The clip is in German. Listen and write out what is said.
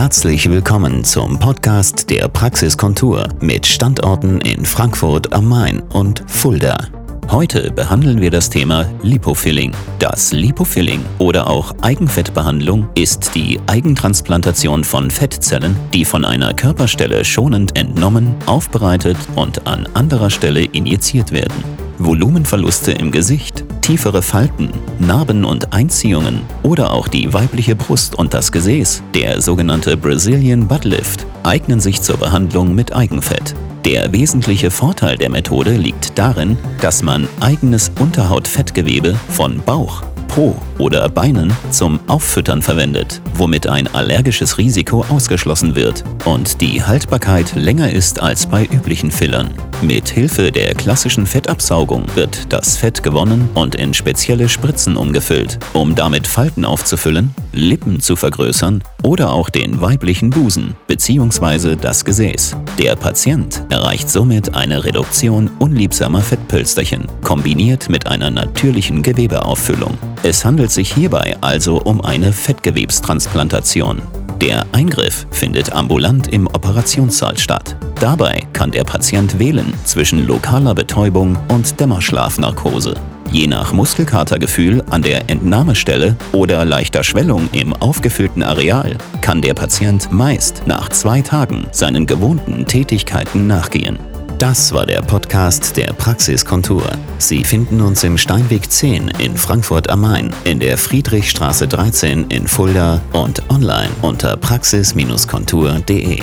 Herzlich willkommen zum Podcast der Praxiskontur mit Standorten in Frankfurt am Main und Fulda. Heute behandeln wir das Thema Lipofilling. Das Lipofilling oder auch Eigenfettbehandlung ist die Eigentransplantation von Fettzellen, die von einer Körperstelle schonend entnommen, aufbereitet und an anderer Stelle injiziert werden. Volumenverluste im Gesicht, tiefere Falten, Narben und Einziehungen oder auch die weibliche Brust und das Gesäß, der sogenannte Brazilian Butt Lift, eignen sich zur Behandlung mit Eigenfett. Der wesentliche Vorteil der Methode liegt darin, dass man eigenes Unterhautfettgewebe von Bauch, Po oder Beinen zum Auffüttern verwendet, womit ein allergisches Risiko ausgeschlossen wird und die Haltbarkeit länger ist als bei üblichen Fillern. Mit Hilfe der klassischen Fettabsaugung wird das Fett gewonnen und in spezielle Spritzen umgefüllt, um damit Falten aufzufüllen, Lippen zu vergrößern oder auch den weiblichen Busen bzw. das Gesäß. Der Patient erreicht somit eine Reduktion unliebsamer Fettpölsterchen, kombiniert mit einer natürlichen Gewebeauffüllung. Es handelt sich hierbei also um eine Fettgewebstransplantation. Der Eingriff findet ambulant im Operationssaal statt. Dabei kann der Patient wählen zwischen lokaler Betäubung und Dämmerschlafnarkose. Je nach Muskelkatergefühl an der Entnahmestelle oder leichter Schwellung im aufgefüllten Areal kann der Patient meist nach zwei Tagen seinen gewohnten Tätigkeiten nachgehen. Das war der Podcast der Praxiskontur. Sie finden uns im Steinweg 10 in Frankfurt am Main, in der Friedrichstraße 13 in Fulda und online unter praxis-kontur.de.